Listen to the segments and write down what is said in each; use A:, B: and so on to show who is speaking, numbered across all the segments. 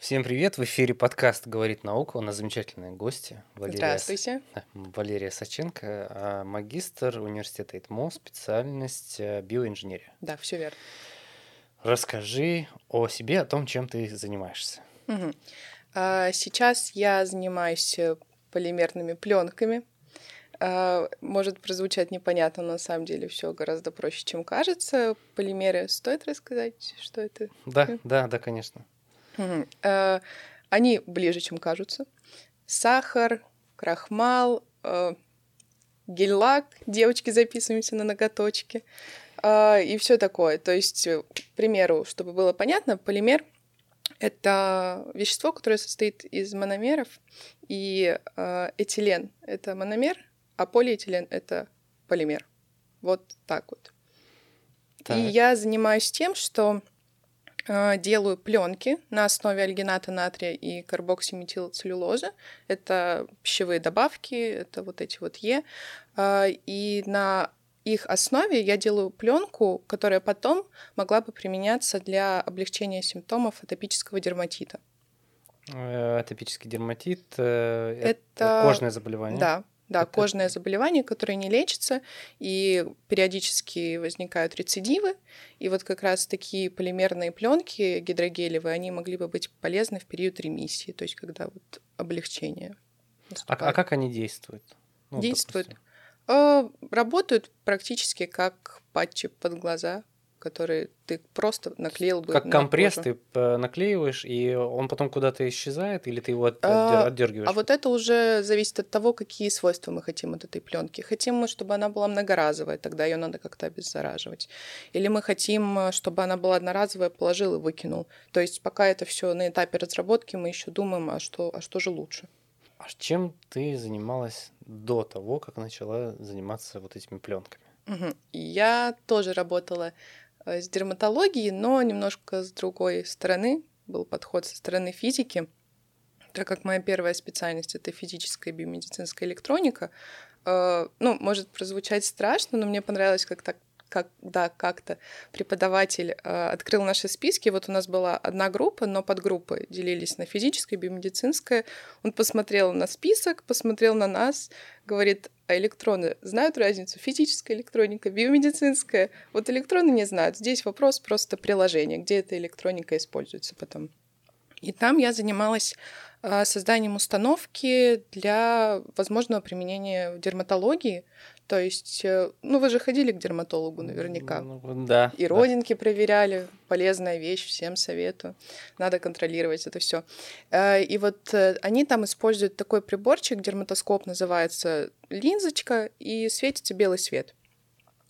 A: Всем привет! В эфире подкаст «Говорит наука». У нас замечательные гости.
B: Валерия, Здравствуйте.
A: Валерия Саченко, а, магистр университета ИТМО, специальность э, биоинженерия.
B: Да, все верно.
A: Расскажи о себе, о том, чем ты занимаешься.
B: Угу. Сейчас я занимаюсь э, полимерными пленками. А, может прозвучать непонятно, но на самом деле все гораздо проще, чем кажется. Полимеры стоит рассказать, что это?
A: Да, да, да, конечно.
B: Угу. Они ближе, чем кажутся. Сахар, крахмал, э, гель-лак, девочки записываемся на ноготочки э, и все такое. То есть, к примеру, чтобы было понятно, полимер это вещество, которое состоит из мономеров, и э, этилен — это мономер, а полиэтилен — это полимер. Вот так вот. Так. И я занимаюсь тем, что Э, делаю пленки на основе альгината натрия и карбоксиметилцеллюлозы. Это пищевые добавки, это вот эти вот Е. Э, и на их основе я делаю пленку, которая потом могла бы применяться для облегчения симптомов атопического дерматита.
A: Э, атопический дерматит это, это кожное заболевание.
B: Да, да, это... кожное заболевание, которое не лечится, и периодически возникают рецидивы. И вот как раз такие полимерные пленки гидрогелевые, они могли бы быть полезны в период ремиссии, то есть когда вот облегчение.
A: А, а как они действуют?
B: Ну, действуют. Допустим. Э, работают практически как патчи под глаза который ты просто наклеил бы.
A: Как на компресс кожу. ты э, наклеиваешь, и он потом куда-то исчезает, или ты его от, а, отдергиваешь?
B: А вот это уже зависит от того, какие свойства мы хотим от этой пленки. Хотим мы, чтобы она была многоразовая, тогда ее надо как-то обеззараживать. Или мы хотим, чтобы она была одноразовая, положил и выкинул. То есть пока это все на этапе разработки, мы еще думаем, а что, а что же лучше.
A: А чем ты занималась до того, как начала заниматься вот этими пленками?
B: Угу. Я тоже работала Э, с дерматологией, но немножко с другой стороны. Был подход со стороны физики. Так как моя первая специальность — это физическая биомедицинская электроника, э, ну, может прозвучать страшно, но мне понравилось, как так когда как-то преподаватель э, открыл наши списки. Вот у нас была одна группа, но подгруппы делились на физическое, биомедицинское. Он посмотрел на список, посмотрел на нас, говорит, а электроны знают разницу? Физическая электроника, биомедицинская. Вот электроны не знают. Здесь вопрос просто приложения, где эта электроника используется потом. И там я занималась э, созданием установки для возможного применения в дерматологии. То есть, э, ну вы же ходили к дерматологу наверняка.
A: Ну, да.
B: И родинки да. проверяли. Полезная вещь, всем советую. Надо контролировать это все. Э, и вот э, они там используют такой приборчик, дерматоскоп называется, линзочка, и светится белый свет.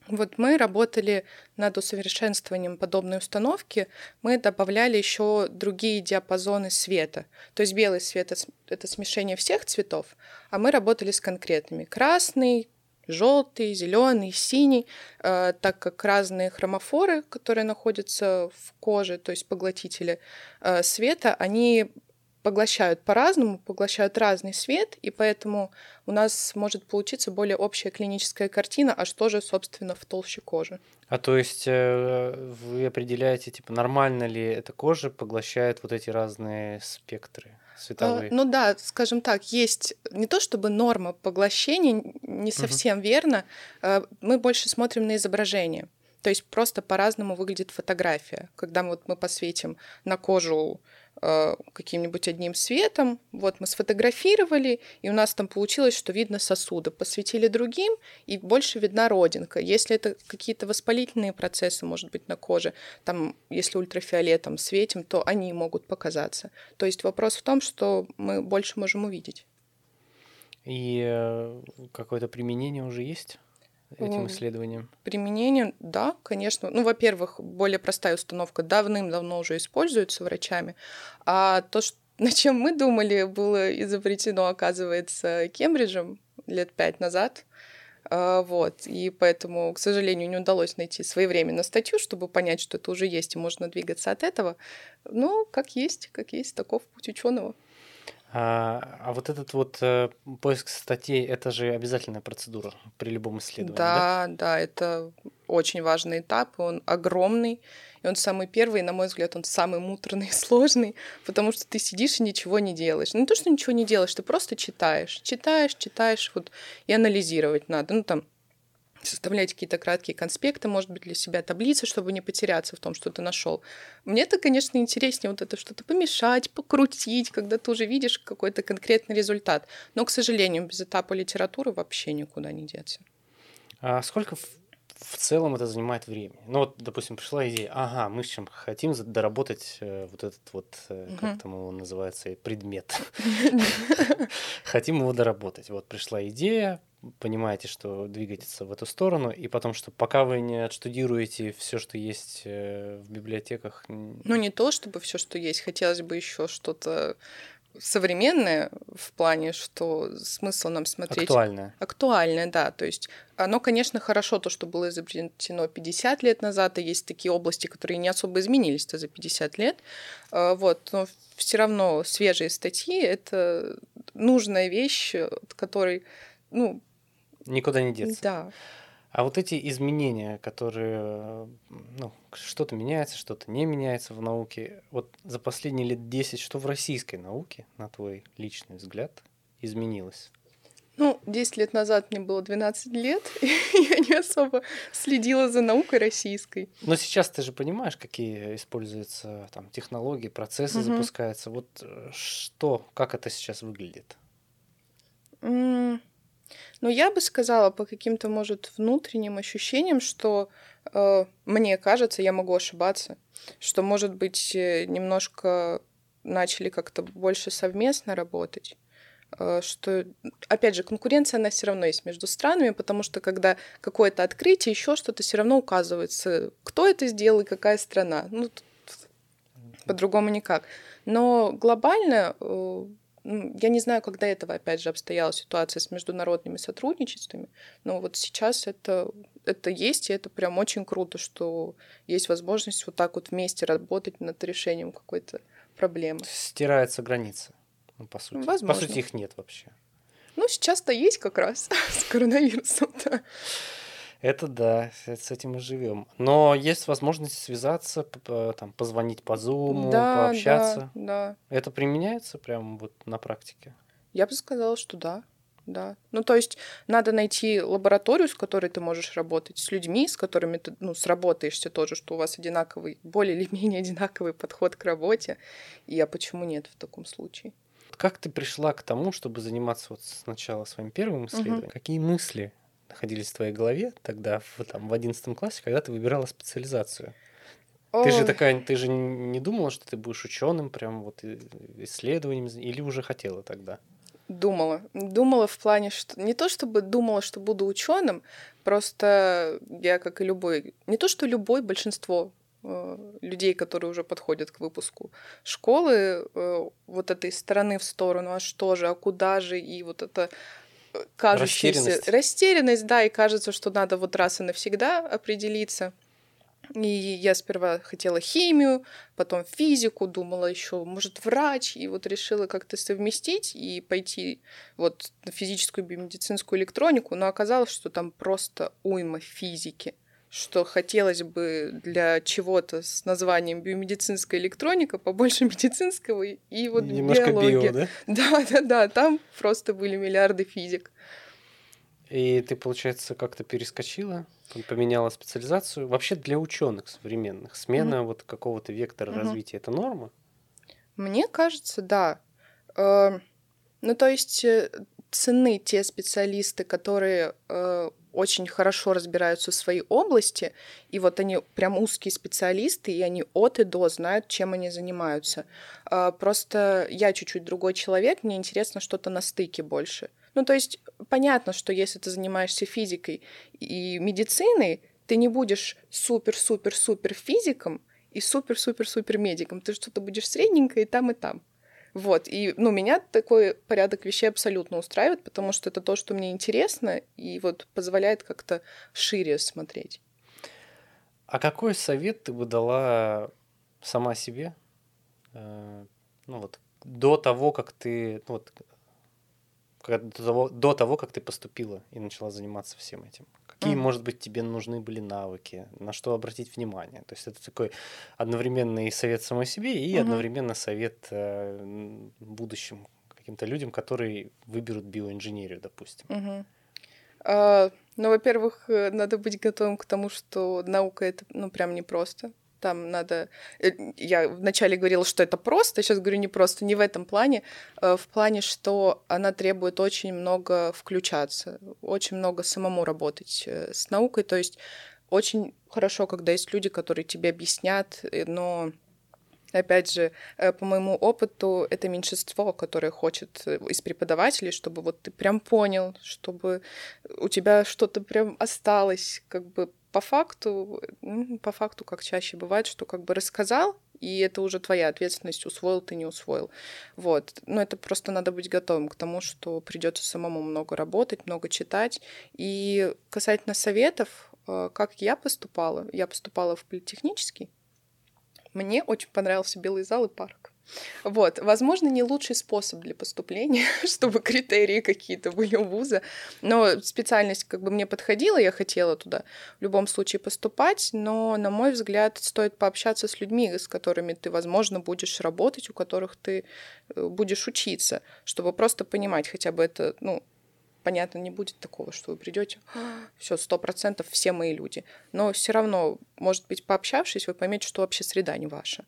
B: Вот мы работали над усовершенствованием подобной установки. Мы добавляли еще другие диапазоны света. То есть белый свет — это смешение всех цветов, а мы работали с конкретными. Красный, желтый, зеленый, синий, э, так как разные хромофоры, которые находятся в коже, то есть поглотители э, света, они поглощают по-разному, поглощают разный свет, и поэтому у нас может получиться более общая клиническая картина, а что же, собственно, в толще кожи.
A: А то есть э, вы определяете, типа, нормально ли эта кожа поглощает вот эти разные спектры? Световые.
B: А, ну да, скажем так, есть не то чтобы норма поглощения, не совсем угу. верно. А, мы больше смотрим на изображение. То есть просто по-разному выглядит фотография. Когда мы, вот мы посветим на кожу Э, каким-нибудь одним светом. Вот мы сфотографировали, и у нас там получилось, что видно сосуды. Посветили другим, и больше видна родинка. Если это какие-то воспалительные процессы, может быть, на коже, там, если ультрафиолетом светим, то они могут показаться. То есть вопрос в том, что мы больше можем увидеть.
A: И э, какое-то применение уже есть? Этим исследованиям?
B: Применение, да, конечно. Ну, во-первых, более простая установка давным-давно уже используется врачами, а то, что над чем мы думали, было изобретено, оказывается, Кембриджем лет пять назад. А, вот, и поэтому, к сожалению, не удалось найти своевременно статью, чтобы понять, что это уже есть, и можно двигаться от этого. Но как есть, как есть, таков путь ученого.
A: А, а вот этот вот э, поиск статей, это же обязательная процедура при любом исследовании,
B: да? Да, да, это очень важный этап, он огромный, и он самый первый, и, на мой взгляд, он самый муторный и сложный, потому что ты сидишь и ничего не делаешь. Ну, не то, что ничего не делаешь, ты просто читаешь, читаешь, читаешь, вот, и анализировать надо. Ну, там, составлять какие-то краткие конспекты, может быть, для себя таблицы, чтобы не потеряться в том, что ты нашел. мне это, конечно, интереснее вот это что-то помешать, покрутить, когда ты уже видишь какой-то конкретный результат. Но, к сожалению, без этапа литературы вообще никуда не деться.
A: А сколько в, в целом это занимает времени? Ну вот, допустим, пришла идея, ага, мы чем хотим доработать э, вот этот вот, угу. как там его называется, предмет. Хотим его доработать. Вот пришла идея, понимаете, что двигаетесь в эту сторону, и потом, что пока вы не отштудируете все, что есть э, в библиотеках.
B: Ну, не то, чтобы все, что есть, хотелось бы еще что-то современное в плане, что смысл нам смотреть...
A: Актуальное.
B: Актуальное, да. То есть оно, конечно, хорошо, то, что было изобретено 50 лет назад, и есть такие области, которые не особо изменились-то за 50 лет. А, вот, но все равно свежие статьи — это нужная вещь, от которой ну,
A: Никуда не деться.
B: Да.
A: А вот эти изменения, которые, ну, что-то меняется, что-то не меняется в науке, вот за последние лет 10, что в российской науке, на твой личный взгляд, изменилось?
B: Ну, 10 лет назад мне было 12 лет, и я не особо следила за наукой российской.
A: Но сейчас ты же понимаешь, какие используются там технологии, процессы угу. запускаются. Вот э, что, как это сейчас выглядит?
B: Mm. Но я бы сказала по каким-то, может, внутренним ощущениям, что э, мне кажется, я могу ошибаться, что, может быть, э, немножко начали как-то больше совместно работать э, что, опять же, конкуренция, она все равно есть между странами, потому что когда какое-то открытие, еще что-то, все равно указывается, кто это сделал и какая страна. Ну, по-другому никак. Но глобально э, я не знаю, когда этого, опять же, обстояла ситуация с международными сотрудничествами, но вот сейчас это, это есть, и это прям очень круто, что есть возможность вот так вот вместе работать над решением какой-то проблемы.
A: Стирается граница, ну, по сути. Возможно. По сути, их нет вообще.
B: Ну, сейчас-то есть как раз с коронавирусом-то.
A: Это да, с этим мы живем. Но есть возможность связаться, там, позвонить по Zoom, да, пообщаться.
B: Да, да.
A: Это применяется прямо вот на практике?
B: Я бы сказала, что да. Да. Ну, то есть надо найти лабораторию, с которой ты можешь работать, с людьми, с которыми ты ну, сработаешься тоже, что у вас одинаковый, более или менее одинаковый подход к работе. И а почему нет в таком случае?
A: Как ты пришла к тому, чтобы заниматься вот сначала своим первым исследованием? Угу. Какие мысли находились в твоей голове тогда, в, там, в 11 классе, когда ты выбирала специализацию? Ой. Ты же такая, ты же не думала, что ты будешь ученым, прям вот исследованием, или уже хотела тогда?
B: Думала. Думала в плане, что не то чтобы думала, что буду ученым, просто я, как и любой, не то что любой, большинство э, людей, которые уже подходят к выпуску школы, э, вот этой стороны в сторону, а что же, а куда же, и вот это кажущаяся растерянность. растерянность, да, и кажется, что надо вот раз и навсегда определиться. И я сперва хотела химию, потом физику, думала еще, может, врач, и вот решила как-то совместить и пойти вот на физическую биомедицинскую электронику, но оказалось, что там просто уйма физики что хотелось бы для чего-то с названием биомедицинская электроника, побольше медицинского и вот Немножко биология. био, да? Да, да, да, там просто были миллиарды физик.
A: И ты, получается, как-то перескочила, поменяла специализацию. Вообще для ученых современных смена mm-hmm. вот какого-то вектора mm-hmm. развития это норма?
B: Мне кажется, да. Э, ну, то есть э, цены те специалисты, которые э, очень хорошо разбираются в своей области, и вот они прям узкие специалисты, и они от и до знают, чем они занимаются. А, просто я чуть-чуть другой человек, мне интересно что-то на стыке больше. Ну, то есть понятно, что если ты занимаешься физикой и медициной, ты не будешь супер-супер-супер физиком и супер-супер-супер медиком. Ты что-то будешь средненькое и там, и там. Вот, и, ну, меня такой порядок вещей абсолютно устраивает, потому что это то, что мне интересно, и вот позволяет как-то шире смотреть.
A: А какой совет ты бы дала сама себе, э, ну вот, до того, как ты, ну, вот, до того, до того, как ты поступила и начала заниматься всем этим? Какие, mm. может быть, тебе нужны были навыки, на что обратить внимание? То есть это такой одновременный совет самой себе и mm-hmm. одновременно совет э, будущим каким-то людям, которые выберут биоинженерию, допустим.
B: Mm-hmm. А, ну, во-первых, э, надо быть готовым к тому, что наука это, ну, прям непросто. Там надо... Э, я вначале говорила, что это просто, сейчас говорю не просто, не в этом плане, э, в плане, что она требует очень много включаться, очень много самому работать с наукой, то есть очень хорошо, когда есть люди, которые тебе объяснят, но Опять же, э, по моему опыту, это меньшинство, которое хочет э, из преподавателей, чтобы вот ты прям понял, чтобы у тебя что-то прям осталось, как бы по факту, по факту, как чаще бывает, что как бы рассказал, и это уже твоя ответственность, усвоил ты, не усвоил. Вот. Но это просто надо быть готовым к тому, что придется самому много работать, много читать. И касательно советов, э, как я поступала, я поступала в политехнический, мне очень понравился белый зал и парк. Вот, возможно, не лучший способ для поступления, чтобы критерии какие-то были у вуза, но специальность как бы мне подходила, я хотела туда в любом случае поступать, но, на мой взгляд, стоит пообщаться с людьми, с которыми ты, возможно, будешь работать, у которых ты э, будешь учиться, чтобы просто понимать хотя бы это, ну, понятно, не будет такого, что вы придете, все, сто процентов все мои люди. Но все равно, может быть, пообщавшись, вы поймете, что вообще среда не ваша.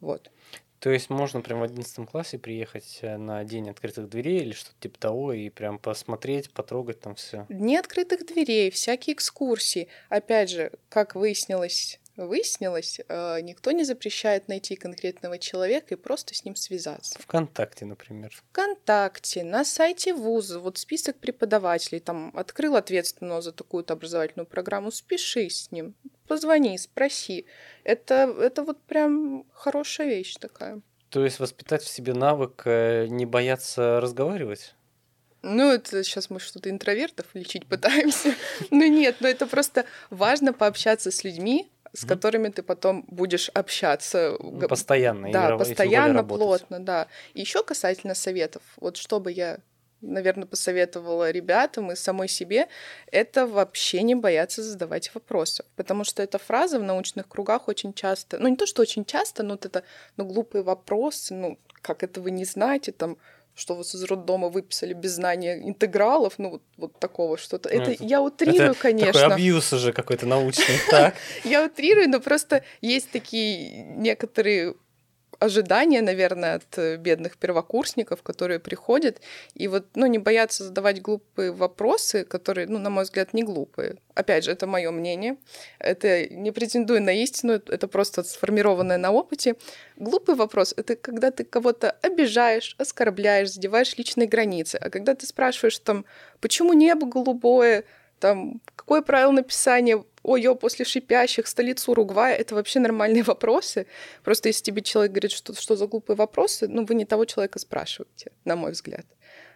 B: Вот.
A: То есть можно прям в одиннадцатом классе приехать э, на день открытых дверей или что-то типа того и прям посмотреть, потрогать там все.
B: Дни открытых дверей, всякие экскурсии. Опять же, как выяснилось выяснилось, э, никто не запрещает найти конкретного человека и просто с ним связаться.
A: Вконтакте, например.
B: Вконтакте, на сайте вуза, вот список преподавателей, там открыл ответственного за такую-то образовательную программу, спеши с ним, позвони, спроси. Это, это вот прям хорошая вещь такая.
A: То есть воспитать в себе навык э, не бояться разговаривать?
B: Ну, это сейчас мы что-то интровертов лечить пытаемся. Ну нет, но это просто важно пообщаться с людьми, с mm-hmm. которыми ты потом будешь общаться.
A: Ну, постоянно.
B: Да, постоянно, плотно, да. И еще касательно советов, вот что бы я наверное, посоветовала ребятам и самой себе, это вообще не бояться задавать вопросы. Потому что эта фраза в научных кругах очень часто, ну не то, что очень часто, но вот это, ну, глупые вопросы, ну, как это вы не знаете, там, что вас из роддома выписали без знания интегралов, ну вот, вот такого что-то. Ну, это, это я утрирую, это конечно.
A: Такой абьюз уже какой-то научный, так?
B: Я утрирую, но просто есть такие некоторые ожидания, наверное, от э, бедных первокурсников, которые приходят, и вот, ну, не боятся задавать глупые вопросы, которые, ну, на мой взгляд, не глупые. Опять же, это мое мнение. Это не претендую на истину, это просто сформированное на опыте. Глупый вопрос — это когда ты кого-то обижаешь, оскорбляешь, задеваешь личные границы. А когда ты спрашиваешь там, почему небо голубое, там, какое правило написания ой-ё, после шипящих, столицу Уругвая, это вообще нормальные вопросы. Просто если тебе человек говорит, что, что за глупые вопросы, ну, вы не того человека спрашиваете, на мой взгляд.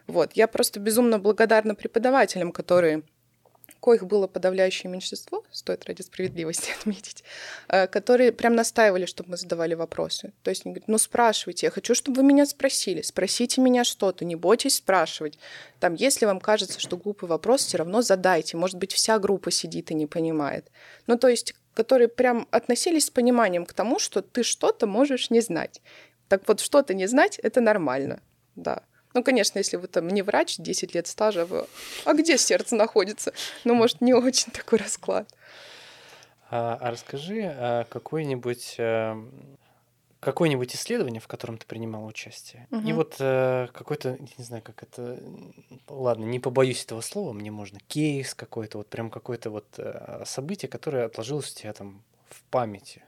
B: Вот. Я просто безумно благодарна преподавателям, которые коих было подавляющее меньшинство, стоит ради справедливости отметить, э, которые прям настаивали, чтобы мы задавали вопросы. То есть они говорят, ну спрашивайте, я хочу, чтобы вы меня спросили, спросите меня что-то, не бойтесь спрашивать. Там, если вам кажется, что глупый вопрос, все равно задайте. Может быть, вся группа сидит и не понимает. Ну, то есть, которые прям относились с пониманием к тому, что ты что-то можешь не знать. Так вот, что-то не знать — это нормально, да. Ну, конечно, если вы там не врач, 10 лет стажа, вы... а где сердце находится? Ну, может, не очень такой расклад.
A: А, а расскажи а какое-нибудь э, какое-нибудь исследование, в котором ты принимал участие, угу. и вот э, какой-то, не знаю, как это, ладно, не побоюсь этого слова, мне можно кейс какой-то, вот прям какое-то вот э, событие, которое отложилось у тебя там в памяти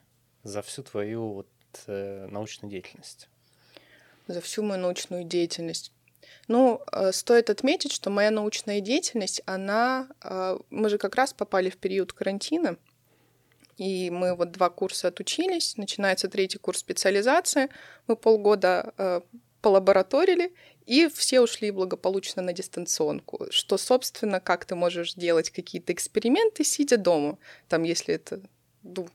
A: за всю твою вот э, научную деятельность
B: за всю мою научную деятельность. Ну, э, стоит отметить, что моя научная деятельность, она... Э, мы же как раз попали в период карантина, и мы вот два курса отучились, начинается третий курс специализации, мы полгода э, полабораторили, и все ушли благополучно на дистанционку, что, собственно, как ты можешь делать какие-то эксперименты, сидя дома, там, если это ну,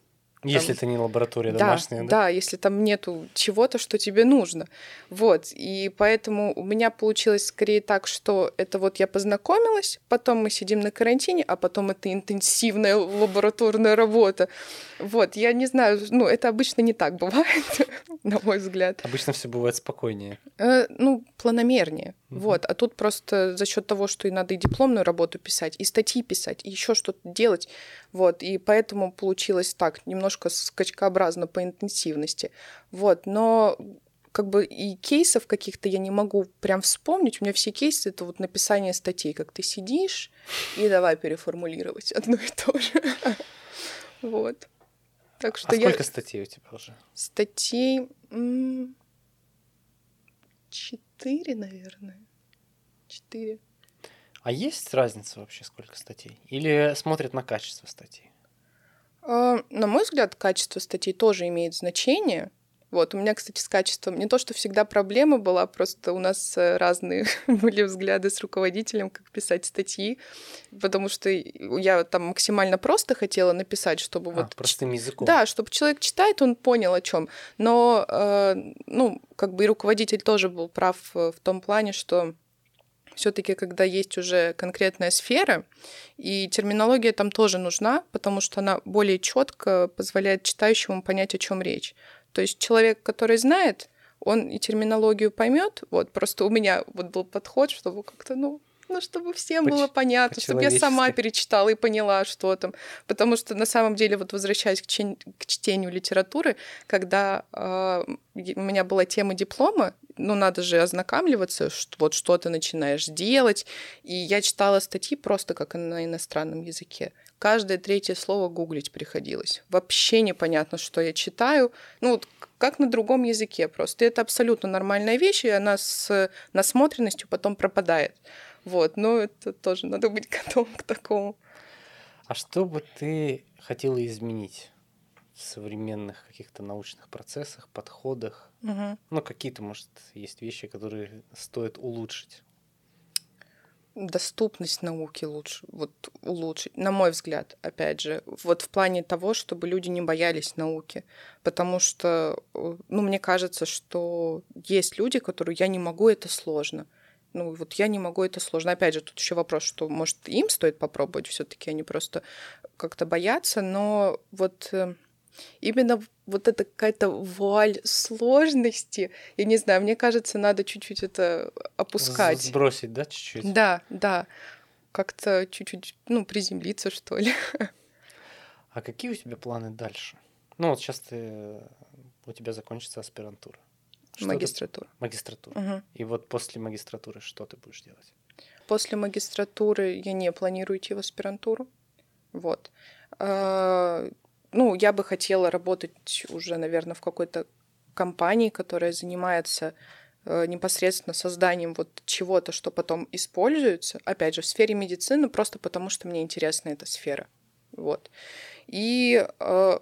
A: Если это не лаборатория
B: да,
A: домашняя, да?
B: Да, если там нету чего-то, что тебе нужно. Вот, и поэтому у меня получилось скорее так, что это вот я познакомилась, потом мы сидим на карантине, а потом это интенсивная лабораторная работа. Вот, я не знаю, ну, это обычно не так бывает, на мой взгляд.
A: Обычно все бывает спокойнее.
B: Э, ну, планомернее. Угу. Вот, а тут просто за счет того, что и надо и дипломную работу писать, и статьи писать, и еще что-то делать. Вот, и поэтому получилось так, немножко скачкообразно по интенсивности. Вот, но как бы и кейсов каких-то я не могу прям вспомнить. У меня все кейсы — это вот написание статей, как ты сидишь, и давай переформулировать одно и то же. Вот.
A: Так что а сколько статей у тебя уже?
B: Статей... Четыре, наверное. Четыре.
A: А есть разница вообще, сколько статей? Или смотрят на качество статей?
B: А, на мой взгляд, качество статей тоже имеет значение. Вот, у меня, кстати, с качеством не то, что всегда проблема была, просто у нас э, разные были взгляды с руководителем, как писать статьи, потому что я там максимально просто хотела написать, чтобы а, вот...
A: простым языком.
B: Да, чтобы человек читает, он понял о чем. Но, э, ну, как бы и руководитель тоже был прав э, в том плане, что все-таки, когда есть уже конкретная сфера, и терминология там тоже нужна, потому что она более четко позволяет читающему понять, о чем речь. То есть человек, который знает, он и терминологию поймет. Вот просто у меня вот был подход, чтобы как-то, ну, ну, чтобы всем Поч- было понятно, чтобы я сама перечитала и поняла, что там. Потому что на самом деле, вот возвращаясь к, чен- к чтению литературы, когда э, у меня была тема диплома, ну, надо же ознакомливаться, что, вот что ты начинаешь делать. И я читала статьи просто как на иностранном языке. Каждое третье слово гуглить приходилось. Вообще непонятно, что я читаю. Ну, вот как на другом языке просто. И это абсолютно нормальная вещь, и она с насмотренностью потом пропадает. Вот, но это тоже надо быть готовым к такому.
A: А что бы ты хотела изменить в современных каких-то научных процессах, подходах? Угу. Ну, какие-то, может, есть вещи, которые стоит улучшить?
B: Доступность науки лучше, вот улучшить, на мой взгляд, опять же, вот в плане того, чтобы люди не боялись науки, потому что, э, ну, мне кажется, что есть люди, которые я не могу, это сложно, ну вот я не могу, это сложно. Опять же, тут еще вопрос, что может им стоит попробовать, все-таки они просто как-то боятся, но вот э, именно вот эта какая-то вуаль сложности, я не знаю, мне кажется, надо чуть-чуть это опускать.
A: Сбросить, да, чуть-чуть?
B: Да, да. Как-то чуть-чуть, ну, приземлиться, что ли.
A: А какие у тебя планы дальше? Ну, вот сейчас ты, у тебя закончится аспирантура.
B: Что магистратура.
A: Ты... Магистратура. Угу. И вот после магистратуры что ты будешь делать?
B: После магистратуры я не планирую идти в аспирантуру. Вот. Ну, я бы хотела работать уже, наверное, в какой-то компании, которая занимается э, непосредственно созданием вот чего-то, что потом используется, опять же, в сфере медицины, просто потому что мне интересна эта сфера. Вот. И э,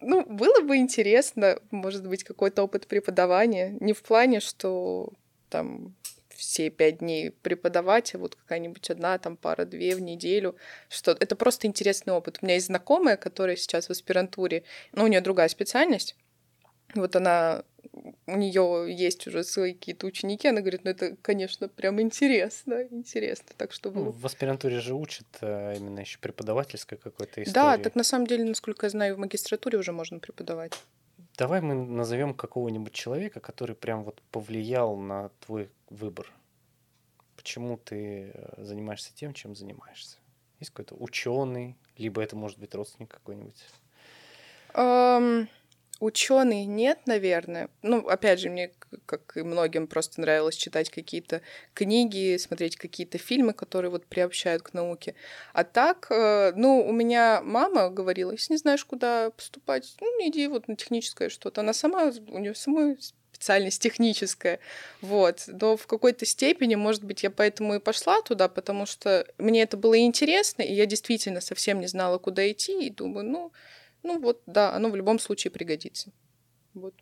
B: ну, было бы интересно, может быть, какой-то опыт преподавания. Не в плане, что там все пять дней преподавать, а вот какая-нибудь одна там пара-две в неделю. Что это просто интересный опыт. У меня есть знакомая, которая сейчас в аспирантуре, ну, у нее другая специальность. Вот она у нее есть уже свои какие-то ученики, она говорит, ну это, конечно, прям интересно, интересно, так что
A: ну, в аспирантуре же учат а, именно еще преподавательской какой-то истории.
B: Да, так на самом деле, насколько я знаю, в магистратуре уже можно преподавать.
A: Давай мы назовем какого-нибудь человека, который прям вот повлиял на твой выбор. Почему ты э, занимаешься тем, чем занимаешься? Есть какой-то ученый, либо это может быть родственник какой-нибудь?
B: Um, Ученый нет, наверное. Ну, опять же, мне, как и многим, просто нравилось читать какие-то книги, смотреть какие-то фильмы, которые вот приобщают к науке. А так, э, ну, у меня мама говорила, если не знаешь, куда поступать, ну, иди вот на техническое что-то. Она сама, у нее самой специальность техническая, вот. Но в какой-то степени, может быть, я поэтому и пошла туда, потому что мне это было интересно, и я действительно совсем не знала, куда идти, и думаю, ну, ну вот, да, оно в любом случае пригодится. Вот.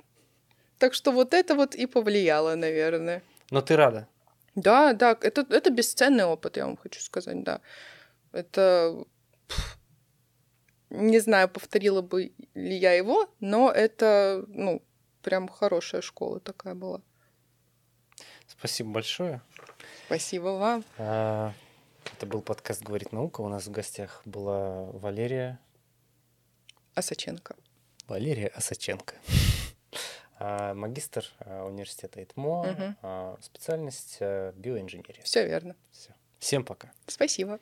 B: Так что вот это вот и повлияло, наверное.
A: Но ты рада?
B: Да, да, это, это бесценный опыт, я вам хочу сказать, да. Это... Не знаю, повторила бы ли я его, но это, ну, прям хорошая школа такая была.
A: Спасибо большое.
B: Спасибо вам.
A: А, это был подкаст «Говорит наука». У нас в гостях была Валерия...
B: Осаченко.
A: Валерия Осаченко. А, магистр а, университета ИТМО,
B: Мгм.
A: специальность биоинженерия.
B: Все верно.
A: Все. Всем пока.
B: Спасибо.